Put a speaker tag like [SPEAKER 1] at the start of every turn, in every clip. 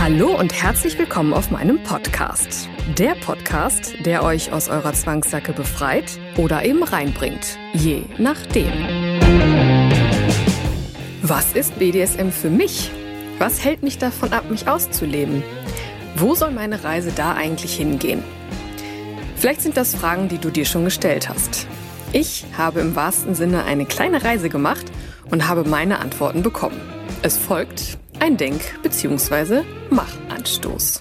[SPEAKER 1] Hallo und herzlich willkommen auf meinem Podcast. Der Podcast, der euch aus eurer Zwangssacke befreit oder eben reinbringt. Je nachdem. Was ist BDSM für mich? Was hält mich davon ab, mich auszuleben? Wo soll meine Reise da eigentlich hingehen? Vielleicht sind das Fragen, die du dir schon gestellt hast. Ich habe im wahrsten Sinne eine kleine Reise gemacht und habe meine Antworten bekommen. Es folgt ein Denk- bzw. Machanstoß.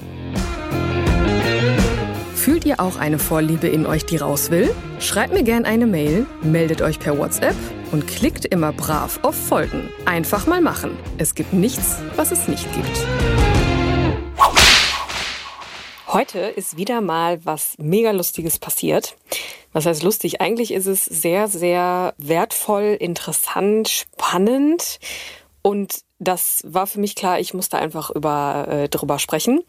[SPEAKER 1] Fühlt ihr auch eine Vorliebe in euch, die raus will? Schreibt mir gerne eine Mail, meldet euch per WhatsApp und klickt immer brav auf Folgen. Einfach mal machen. Es gibt nichts, was es nicht gibt. Heute ist wieder mal was mega Lustiges passiert. Was heißt lustig? Eigentlich ist es sehr, sehr wertvoll, interessant, spannend und das war für mich klar, ich musste einfach über, äh, drüber sprechen.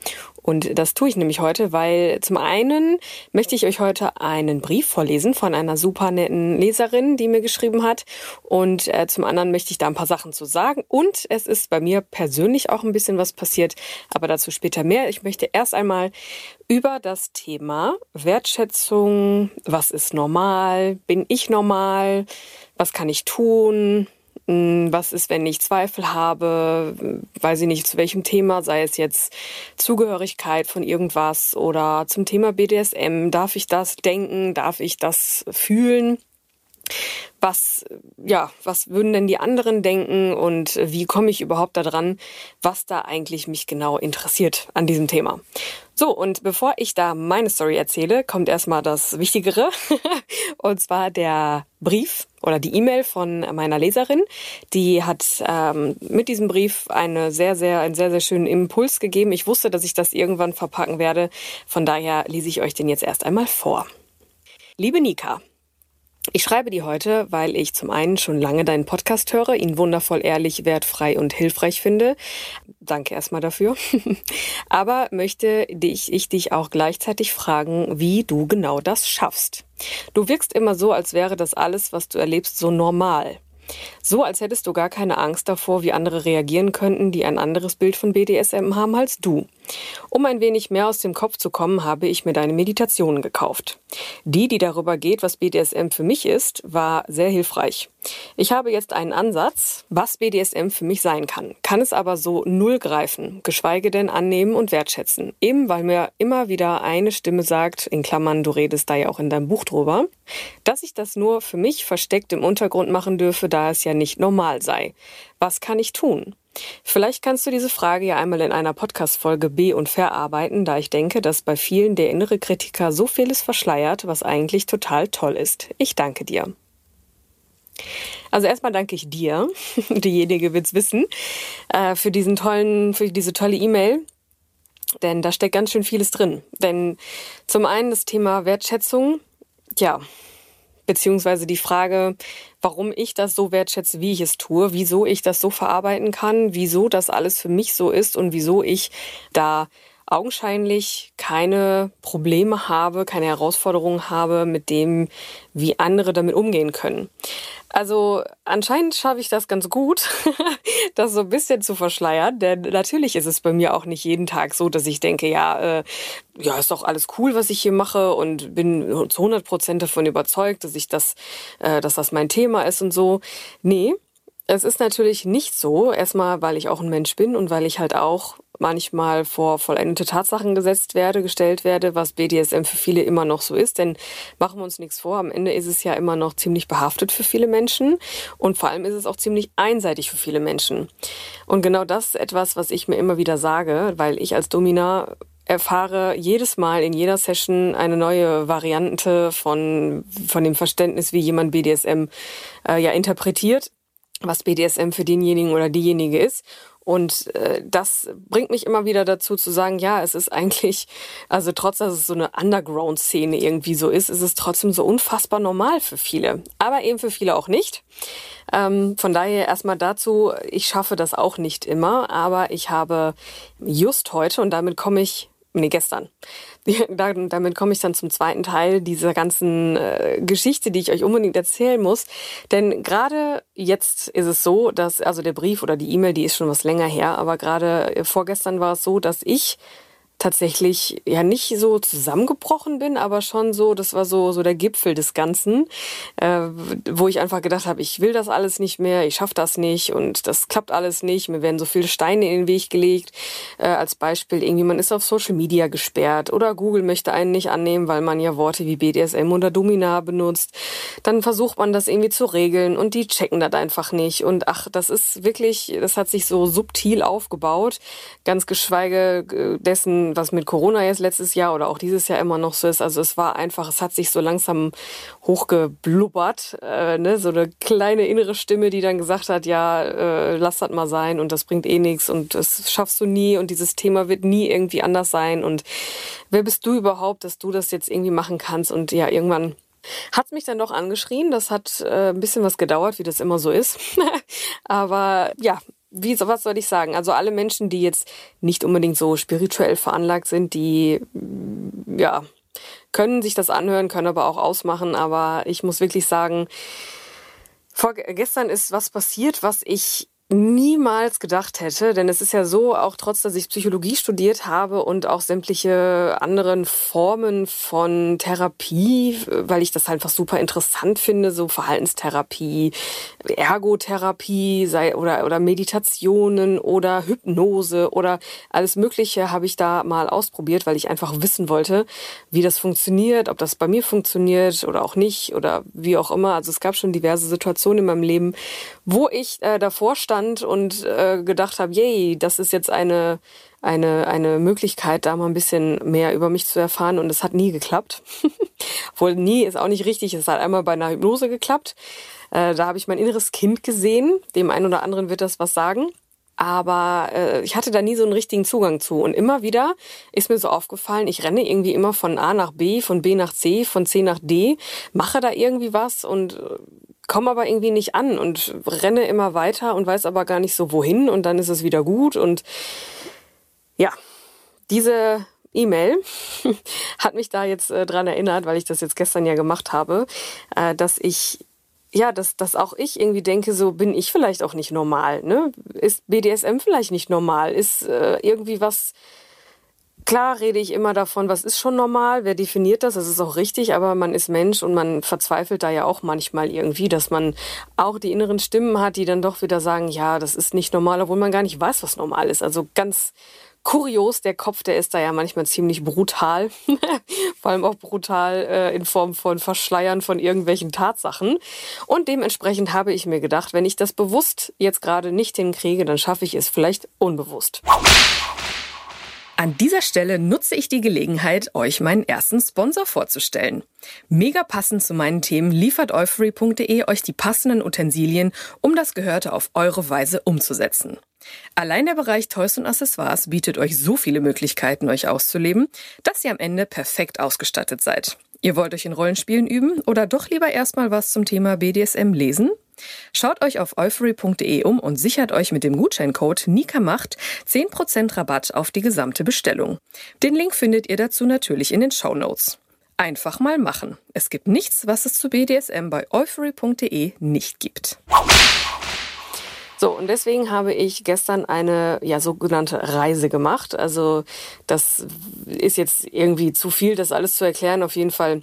[SPEAKER 1] Und das tue ich nämlich heute, weil zum einen möchte ich euch heute einen Brief vorlesen von einer super netten Leserin, die mir geschrieben hat. Und äh, zum anderen möchte ich da ein paar Sachen zu sagen. Und es ist bei mir persönlich auch ein bisschen was passiert, aber dazu später mehr. Ich möchte erst einmal über das Thema Wertschätzung, was ist normal, bin ich normal, was kann ich tun, was ist, wenn ich Zweifel habe, weiß ich nicht, zu welchem Thema, sei es jetzt Zugehörigkeit von irgendwas oder zum Thema BDSM, darf ich das denken, darf ich das fühlen? Was, ja, was würden denn die anderen denken und wie komme ich überhaupt daran, was da eigentlich mich genau interessiert an diesem Thema. So, und bevor ich da meine Story erzähle, kommt erstmal das Wichtigere, und zwar der Brief oder die E-Mail von meiner Leserin. Die hat ähm, mit diesem Brief eine sehr, sehr, einen sehr, sehr schönen Impuls gegeben. Ich wusste, dass ich das irgendwann verpacken werde. Von daher lese ich euch den jetzt erst einmal vor. Liebe Nika, ich schreibe dir heute, weil ich zum einen schon lange deinen Podcast höre, ihn wundervoll ehrlich, wertfrei und hilfreich finde. Danke erstmal dafür. Aber möchte dich, ich dich auch gleichzeitig fragen, wie du genau das schaffst. Du wirkst immer so, als wäre das alles, was du erlebst, so normal. So, als hättest du gar keine Angst davor, wie andere reagieren könnten, die ein anderes Bild von BDSM haben als du. Um ein wenig mehr aus dem Kopf zu kommen, habe ich mir deine Meditation gekauft. Die, die darüber geht, was BDSM für mich ist, war sehr hilfreich. Ich habe jetzt einen Ansatz, was BDSM für mich sein kann, kann es aber so null greifen, geschweige denn annehmen und wertschätzen. Eben weil mir immer wieder eine Stimme sagt, in Klammern, du redest da ja auch in deinem Buch drüber, dass ich das nur für mich versteckt im Untergrund machen dürfe, da es ja nicht normal sei. Was kann ich tun? Vielleicht kannst du diese Frage ja einmal in einer Podcast-Folge B und verarbeiten, da ich denke, dass bei vielen der innere Kritiker so vieles verschleiert, was eigentlich total toll ist. Ich danke dir. Also erstmal danke ich dir, diejenige wird's wissen, äh, für diesen tollen, für diese tolle E-Mail. Denn da steckt ganz schön vieles drin. Denn zum einen das Thema Wertschätzung, ja, beziehungsweise die Frage, warum ich das so wertschätze, wie ich es tue, wieso ich das so verarbeiten kann, wieso das alles für mich so ist und wieso ich da augenscheinlich keine Probleme habe, keine Herausforderungen habe mit dem, wie andere damit umgehen können. Also anscheinend schaffe ich das ganz gut, das so ein bisschen zu verschleiern, denn natürlich ist es bei mir auch nicht jeden Tag so, dass ich denke, ja, äh, ja, ist doch alles cool, was ich hier mache und bin zu 100 Prozent davon überzeugt, dass ich das, äh, dass das mein Thema ist und so. Nee, es ist natürlich nicht so. Erstmal, weil ich auch ein Mensch bin und weil ich halt auch manchmal vor vollendete Tatsachen gesetzt werde, gestellt werde, was BDSM für viele immer noch so ist. Denn machen wir uns nichts vor, am Ende ist es ja immer noch ziemlich behaftet für viele Menschen und vor allem ist es auch ziemlich einseitig für viele Menschen. Und genau das ist etwas, was ich mir immer wieder sage, weil ich als Domina erfahre jedes Mal in jeder Session eine neue Variante von, von dem Verständnis, wie jemand BDSM äh, ja interpretiert was BDSM für denjenigen oder diejenige ist. Und äh, das bringt mich immer wieder dazu zu sagen, ja, es ist eigentlich, also trotz dass es so eine Underground-Szene irgendwie so ist, ist es trotzdem so unfassbar normal für viele. Aber eben für viele auch nicht. Ähm, von daher erstmal dazu, ich schaffe das auch nicht immer, aber ich habe just heute, und damit komme ich nee, gestern. Damit komme ich dann zum zweiten Teil dieser ganzen äh, Geschichte, die ich euch unbedingt erzählen muss. Denn gerade jetzt ist es so, dass, also der Brief oder die E-Mail, die ist schon was länger her, aber gerade äh, vorgestern war es so, dass ich tatsächlich ja nicht so zusammengebrochen bin, aber schon so, das war so so der Gipfel des Ganzen, äh, wo ich einfach gedacht habe, ich will das alles nicht mehr, ich schaffe das nicht und das klappt alles nicht. Mir werden so viele Steine in den Weg gelegt. Äh, als Beispiel irgendwie man ist auf Social Media gesperrt oder Google möchte einen nicht annehmen, weil man ja Worte wie BDSM oder Domina benutzt. Dann versucht man das irgendwie zu regeln und die checken das einfach nicht und ach, das ist wirklich, das hat sich so subtil aufgebaut, ganz geschweige äh, was mit Corona jetzt letztes Jahr oder auch dieses Jahr immer noch so ist. Also es war einfach, es hat sich so langsam hochgeblubbert, äh, ne? so eine kleine innere Stimme, die dann gesagt hat, ja, äh, lass das mal sein und das bringt eh nichts und das schaffst du nie und dieses Thema wird nie irgendwie anders sein und wer bist du überhaupt, dass du das jetzt irgendwie machen kannst und ja, irgendwann hat mich dann doch angeschrien. Das hat äh, ein bisschen was gedauert, wie das immer so ist. Aber ja, wie, was soll ich sagen? Also alle Menschen, die jetzt nicht unbedingt so spirituell veranlagt sind, die, ja, können sich das anhören, können aber auch ausmachen. Aber ich muss wirklich sagen, vorgestern ist was passiert, was ich niemals gedacht hätte, denn es ist ja so, auch trotz, dass ich Psychologie studiert habe und auch sämtliche anderen Formen von Therapie, weil ich das einfach super interessant finde, so Verhaltenstherapie, Ergotherapie sei, oder, oder Meditationen oder Hypnose oder alles Mögliche habe ich da mal ausprobiert, weil ich einfach wissen wollte, wie das funktioniert, ob das bei mir funktioniert oder auch nicht oder wie auch immer. Also es gab schon diverse Situationen in meinem Leben, wo ich äh, davor stand und äh, gedacht habe, yay, das ist jetzt eine eine eine Möglichkeit, da mal ein bisschen mehr über mich zu erfahren und es hat nie geklappt. Wohl nie ist auch nicht richtig. Es hat einmal bei einer Hypnose geklappt. Äh, da habe ich mein inneres Kind gesehen. Dem einen oder anderen wird das was sagen aber äh, ich hatte da nie so einen richtigen Zugang zu. Und immer wieder ist mir so aufgefallen, ich renne irgendwie immer von A nach B, von B nach C, von C nach D, mache da irgendwie was und äh, komme aber irgendwie nicht an und renne immer weiter und weiß aber gar nicht so wohin und dann ist es wieder gut und ja, diese E-Mail hat mich da jetzt äh, dran erinnert, weil ich das jetzt gestern ja gemacht habe, äh, dass ich ja, dass, dass auch ich irgendwie denke, so bin ich vielleicht auch nicht normal, ne? Ist BDSM vielleicht nicht normal? Ist äh, irgendwie was Klar rede ich immer davon, was ist schon normal, wer definiert das, das ist auch richtig, aber man ist Mensch und man verzweifelt da ja auch manchmal irgendwie, dass man auch die inneren Stimmen hat, die dann doch wieder sagen, ja, das ist nicht normal, obwohl man gar nicht weiß, was normal ist. Also ganz kurios, der Kopf, der ist da ja manchmal ziemlich brutal, vor allem auch brutal äh, in Form von Verschleiern von irgendwelchen Tatsachen. Und dementsprechend habe ich mir gedacht, wenn ich das bewusst jetzt gerade nicht hinkriege, dann schaffe ich es vielleicht unbewusst. An dieser Stelle nutze ich die Gelegenheit, euch meinen ersten Sponsor vorzustellen. Mega passend zu meinen Themen liefert euphory.de euch die passenden Utensilien, um das Gehörte auf eure Weise umzusetzen. Allein der Bereich Toys und Accessoires bietet euch so viele Möglichkeiten, euch auszuleben, dass ihr am Ende perfekt ausgestattet seid. Ihr wollt euch in Rollenspielen üben oder doch lieber erstmal was zum Thema BDSM lesen? Schaut euch auf euphory.de um und sichert euch mit dem Gutscheincode NIKAMACHT 10% Rabatt auf die gesamte Bestellung. Den Link findet ihr dazu natürlich in den Show Notes. Einfach mal machen. Es gibt nichts, was es zu BDSM bei euphory.de nicht gibt. So, und deswegen habe ich gestern eine ja sogenannte Reise gemacht. Also das ist jetzt irgendwie zu viel, das alles zu erklären. Auf jeden Fall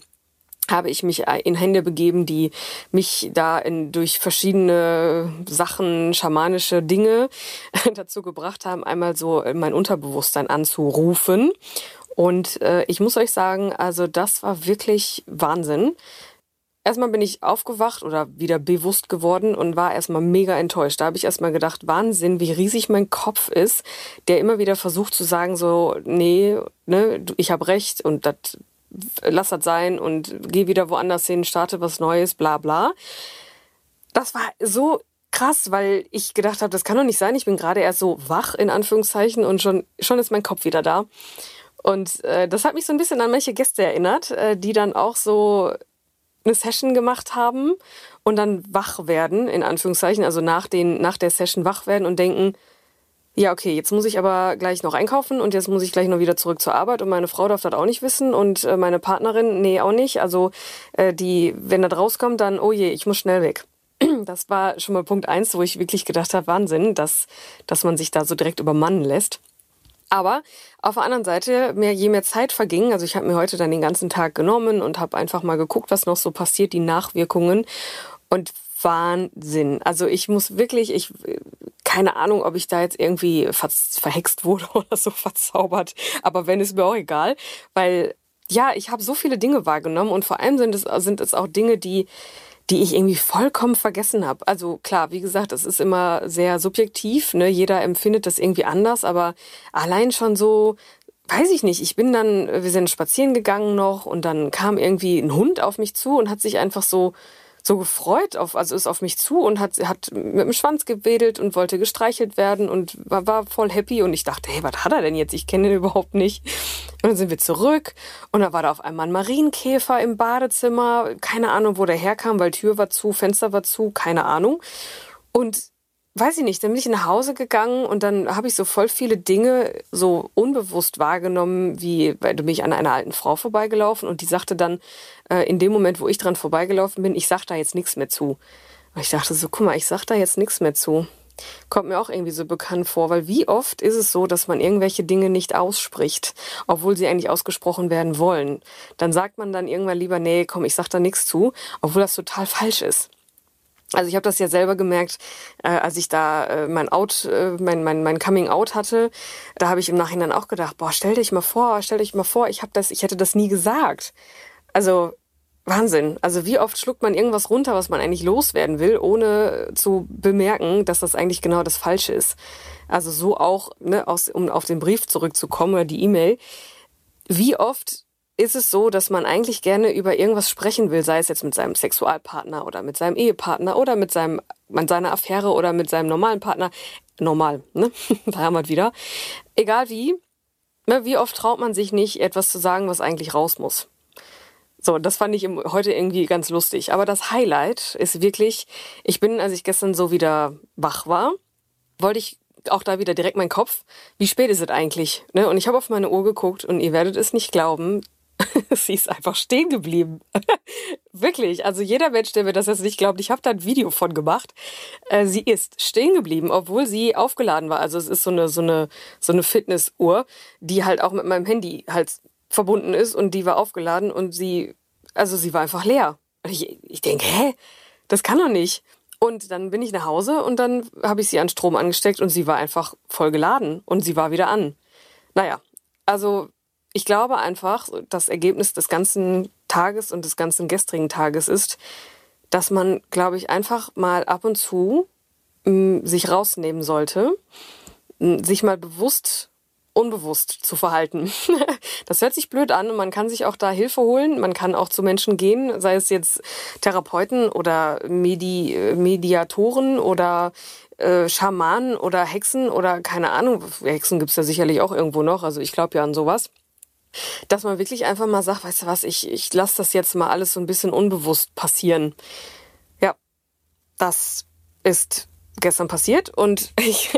[SPEAKER 1] habe ich mich in Hände begeben, die mich da in, durch verschiedene Sachen, schamanische Dinge dazu gebracht haben, einmal so mein Unterbewusstsein anzurufen. Und äh, ich muss euch sagen, also das war wirklich Wahnsinn. Erstmal bin ich aufgewacht oder wieder bewusst geworden und war erstmal mega enttäuscht. Da habe ich erstmal gedacht, Wahnsinn, wie riesig mein Kopf ist, der immer wieder versucht zu sagen, so, nee, ne, ich habe recht und das lass das sein und geh wieder woanders hin, starte was Neues, bla bla. Das war so krass, weil ich gedacht habe, das kann doch nicht sein. Ich bin gerade erst so wach in Anführungszeichen und schon schon ist mein Kopf wieder da. Und äh, das hat mich so ein bisschen an manche Gäste erinnert, äh, die dann auch so eine Session gemacht haben und dann wach werden, in Anführungszeichen, also nach, den, nach der Session wach werden und denken, ja, okay, jetzt muss ich aber gleich noch einkaufen und jetzt muss ich gleich noch wieder zurück zur Arbeit und meine Frau darf das auch nicht wissen und äh, meine Partnerin, nee, auch nicht. Also äh, die, wenn das rauskommt, dann, oh je, ich muss schnell weg. Das war schon mal Punkt eins, wo ich wirklich gedacht habe, Wahnsinn, dass, dass man sich da so direkt übermannen lässt. Aber auf der anderen Seite, mehr, je mehr Zeit verging, also ich habe mir heute dann den ganzen Tag genommen und habe einfach mal geguckt, was noch so passiert, die Nachwirkungen. Und Wahnsinn. Also ich muss wirklich, ich keine Ahnung, ob ich da jetzt irgendwie ver verhext wurde oder so verzaubert. Aber wenn ist mir auch egal, weil ja, ich habe so viele Dinge wahrgenommen und vor allem sind es sind es auch Dinge, die die ich irgendwie vollkommen vergessen habe. Also klar, wie gesagt, es ist immer sehr subjektiv, ne? Jeder empfindet das irgendwie anders, aber allein schon so, weiß ich nicht, ich bin dann, wir sind spazieren gegangen noch und dann kam irgendwie ein Hund auf mich zu und hat sich einfach so so gefreut auf, also ist auf mich zu und hat, hat mit dem Schwanz gewedelt und wollte gestreichelt werden und war, war voll happy und ich dachte, hey, was hat er denn jetzt? Ich kenne ihn überhaupt nicht. Und dann sind wir zurück und da war da auf einmal ein Marienkäfer im Badezimmer. Keine Ahnung, wo der herkam, weil Tür war zu, Fenster war zu, keine Ahnung. Und weiß ich nicht, dann bin ich nach Hause gegangen und dann habe ich so voll viele Dinge so unbewusst wahrgenommen, wie, weil du bin ich an einer alten Frau vorbeigelaufen und die sagte dann, äh, in dem Moment, wo ich dran vorbeigelaufen bin, ich sag da jetzt nichts mehr zu. Und ich dachte so, guck mal, ich sag da jetzt nichts mehr zu. Kommt mir auch irgendwie so bekannt vor, weil wie oft ist es so, dass man irgendwelche Dinge nicht ausspricht, obwohl sie eigentlich ausgesprochen werden wollen. Dann sagt man dann irgendwann lieber, nee, komm, ich sag da nichts zu, obwohl das total falsch ist. Also ich habe das ja selber gemerkt, äh, als ich da äh, mein Out, äh, mein, mein, mein Coming Out hatte. Da habe ich im Nachhinein auch gedacht, boah, stell dich mal vor, stell dich mal vor, ich habe das, ich hätte das nie gesagt. Also Wahnsinn. Also wie oft schluckt man irgendwas runter, was man eigentlich loswerden will, ohne zu bemerken, dass das eigentlich genau das Falsche ist. Also so auch, ne, aus, um auf den Brief zurückzukommen oder die E-Mail. Wie oft ist es so, dass man eigentlich gerne über irgendwas sprechen will, sei es jetzt mit seinem Sexualpartner oder mit seinem Ehepartner oder mit seinem, mit seiner Affäre oder mit seinem normalen Partner. Normal, ne? da haben wir wieder. Egal wie, ne, wie oft traut man sich nicht, etwas zu sagen, was eigentlich raus muss. So, das fand ich heute irgendwie ganz lustig. Aber das Highlight ist wirklich, ich bin, als ich gestern so wieder wach war, wollte ich auch da wieder direkt meinen Kopf, wie spät ist es eigentlich? Ne? Und ich habe auf meine Uhr geguckt und ihr werdet es nicht glauben, sie ist einfach stehen geblieben. Wirklich. Also jeder Mensch, der mir das jetzt nicht glaubt, ich habe da ein Video von gemacht. Äh, sie ist stehen geblieben, obwohl sie aufgeladen war. Also es ist so eine, so eine, so eine Fitnessuhr, die halt auch mit meinem Handy halt verbunden ist und die war aufgeladen und sie, also sie war einfach leer. Ich, ich denke, hä? Das kann doch nicht. Und dann bin ich nach Hause und dann habe ich sie an Strom angesteckt und sie war einfach voll geladen und sie war wieder an. Naja, also ich glaube einfach, das Ergebnis des ganzen Tages und des ganzen gestrigen Tages ist, dass man, glaube ich, einfach mal ab und zu mh, mm, sich rausnehmen sollte, mh, mm, sich mal bewusst unbewusst zu verhalten. Das hört sich blöd an und man kann sich auch da Hilfe holen. Man kann auch zu Menschen gehen, sei es jetzt Therapeuten oder Medi Mediatoren oder äh, Schamanen oder Hexen oder keine Ahnung. Hexen gibt's ja sicherlich auch irgendwo noch. Also ich glaube ja an sowas dass man wirklich einfach mal sagt, weißt du was, ich, ich lasse das jetzt mal alles so ein bisschen unbewusst passieren. Ja, das ist gestern passiert und ich,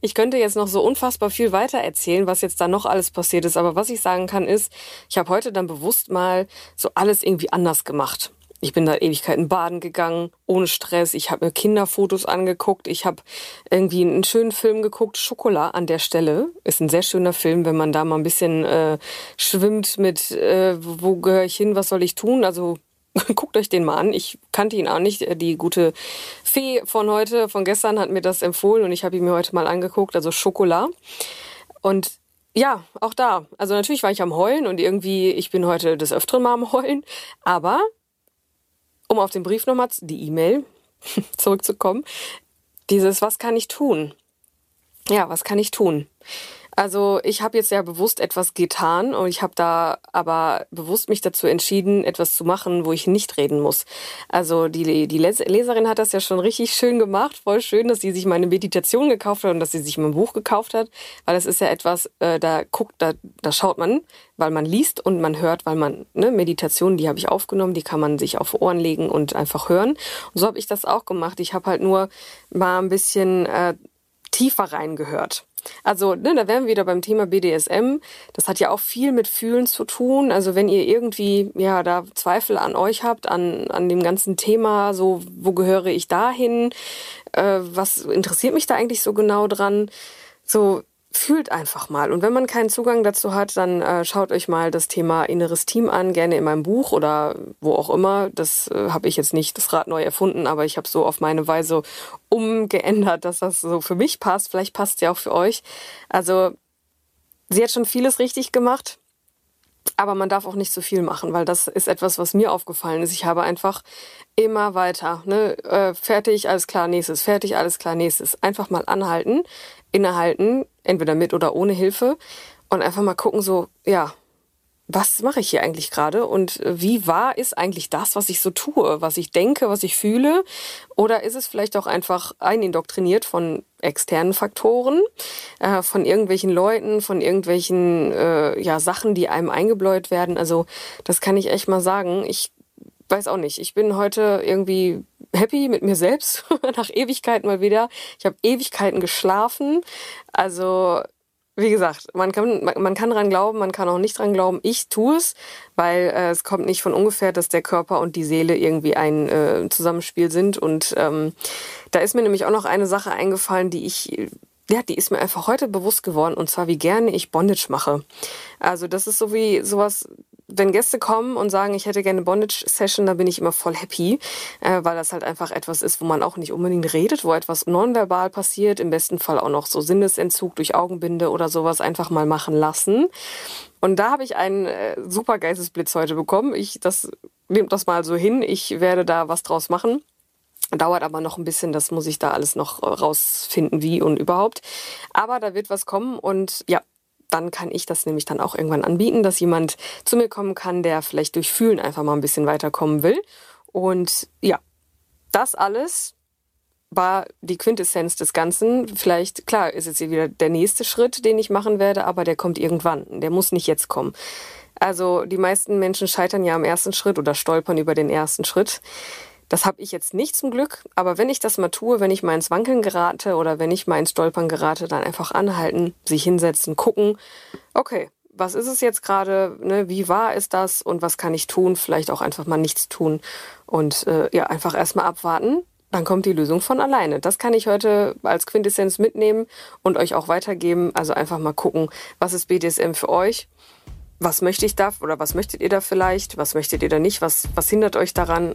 [SPEAKER 1] ich könnte jetzt noch so unfassbar viel weiter erzählen, was jetzt da noch alles passiert ist. Aber was ich sagen kann ist, ich habe heute dann bewusst mal so alles irgendwie anders gemacht. Ich bin da Ewigkeiten baden gegangen, ohne Stress. Ich habe mir Kinderfotos angeguckt. Ich habe irgendwie einen schönen Film geguckt. Schokolade an der Stelle ist ein sehr schöner Film, wenn man da mal ein bisschen äh, schwimmt mit, äh, wo gehöre ich hin, was soll ich tun? Also guckt euch den mal an. Ich kannte ihn auch nicht. Die gute Fee von heute, von gestern hat mir das empfohlen und ich habe ihn mir heute mal angeguckt. Also Schokolade. Und ja, auch da. Also natürlich war ich am Heulen und irgendwie, ich bin heute des Öfteren mal am Heulen. Aber um auf den Brief nochmal, die E-Mail zurückzukommen, dieses, was kann ich tun? Ja, was kann ich tun? Also ich habe jetzt ja bewusst etwas getan und ich habe da aber bewusst mich dazu entschieden, etwas zu machen, wo ich nicht reden muss. Also die, die Leserin hat das ja schon richtig schön gemacht, voll schön, dass sie sich meine Meditation gekauft hat und dass sie sich mein Buch gekauft hat, weil das ist ja etwas, äh, da guckt, da, da schaut man, weil man liest und man hört, weil man, ne, Meditation, die habe ich aufgenommen, die kann man sich auf Ohren legen und einfach hören. Und so habe ich das auch gemacht. Ich habe halt nur mal ein bisschen äh, tiefer reingehört. Also, ne, da wären wir wieder beim Thema BDSM. Das hat ja auch viel mit Fühlen zu tun. Also, wenn ihr irgendwie, ja, da Zweifel an euch habt, an, an dem ganzen Thema, so, wo gehöre ich dahin? Äh, was interessiert mich da eigentlich so genau dran? So, fühlt einfach mal. Und wenn man keinen Zugang dazu hat, dann äh, schaut euch mal das Thema inneres Team an, gerne in meinem Buch oder wo auch immer. Das äh, habe ich jetzt nicht das Rad neu erfunden, aber ich habe so auf meine Weise umgeändert, dass das so für mich passt. Vielleicht passt es ja auch für euch. Also sie hat schon vieles richtig gemacht. Aber man darf auch nicht zu viel machen, weil das ist etwas, was mir aufgefallen ist. Ich habe einfach immer weiter, ne, äh, fertig, alles klar, nächstes, fertig, alles klar, nächstes. Einfach mal anhalten, innehalten, entweder mit oder ohne Hilfe und einfach mal gucken, so, ja, was mache ich hier eigentlich gerade und wie wahr ist eigentlich das, was ich so tue, was ich denke, was ich fühle? Oder ist es vielleicht auch einfach einindoktriniert von externen Faktoren, äh, von irgendwelchen Leuten, von irgendwelchen äh, ja, Sachen, die einem eingebläut werden? Also das kann ich echt mal sagen. Ich weiß auch nicht. Ich bin heute irgendwie happy mit mir selbst, nach Ewigkeiten mal wieder. Ich habe Ewigkeiten geschlafen. Also wie gesagt, man kann, man, kann dran glauben, man kann auch nicht dran glauben. Ich tue es, weil äh, es kommt nicht von ungefähr, dass der Körper und die Seele irgendwie ein äh, Zusammenspiel sind. Und ähm, da ist mir nämlich auch noch eine Sache eingefallen, die ich ja, die ist mir einfach heute bewusst geworden und zwar wie gerne ich Bondage mache. Also das ist so wie sowas, wenn Gäste kommen und sagen, ich hätte gerne Bondage-Session, da bin ich immer voll happy, äh, weil das halt einfach etwas ist, wo man auch nicht unbedingt redet, wo etwas nonverbal passiert, im besten Fall auch noch so Sinnesentzug durch Augenbinde oder sowas einfach mal machen lassen. Und da habe ich einen äh, super Geistesblitz heute bekommen. Ich, das nehmt das mal so hin. Ich werde da was draus machen. Dauert aber noch ein bisschen, das muss ich da alles noch rausfinden, wie und überhaupt. Aber da wird was kommen und ja, dann kann ich das nämlich dann auch irgendwann anbieten, dass jemand zu mir kommen kann, der vielleicht durch Fühlen einfach mal ein bisschen weiterkommen will. Und ja, das alles war die Quintessenz des Ganzen. Vielleicht, klar, ist jetzt hier wieder der nächste Schritt, den ich machen werde, aber der kommt irgendwann. Der muss nicht jetzt kommen. Also die meisten Menschen scheitern ja am ersten Schritt oder stolpern über den ersten Schritt. Das habe ich jetzt nicht zum Glück, aber wenn ich das mal tue, wenn ich mal ins Wankeln gerate oder wenn ich mal ins Stolpern gerate, dann einfach anhalten, sich hinsetzen, gucken, okay, was ist es jetzt gerade, ne, wie wahr ist das und was kann ich tun, vielleicht auch einfach mal nichts tun und äh, ja, einfach erstmal abwarten, dann kommt die Lösung von alleine. Das kann ich heute als Quintessenz mitnehmen und euch auch weitergeben. Also einfach mal gucken, was ist BDSM für euch? Was möchte ich da oder was möchtet ihr da vielleicht? Was möchtet ihr da nicht? Was, was hindert euch daran?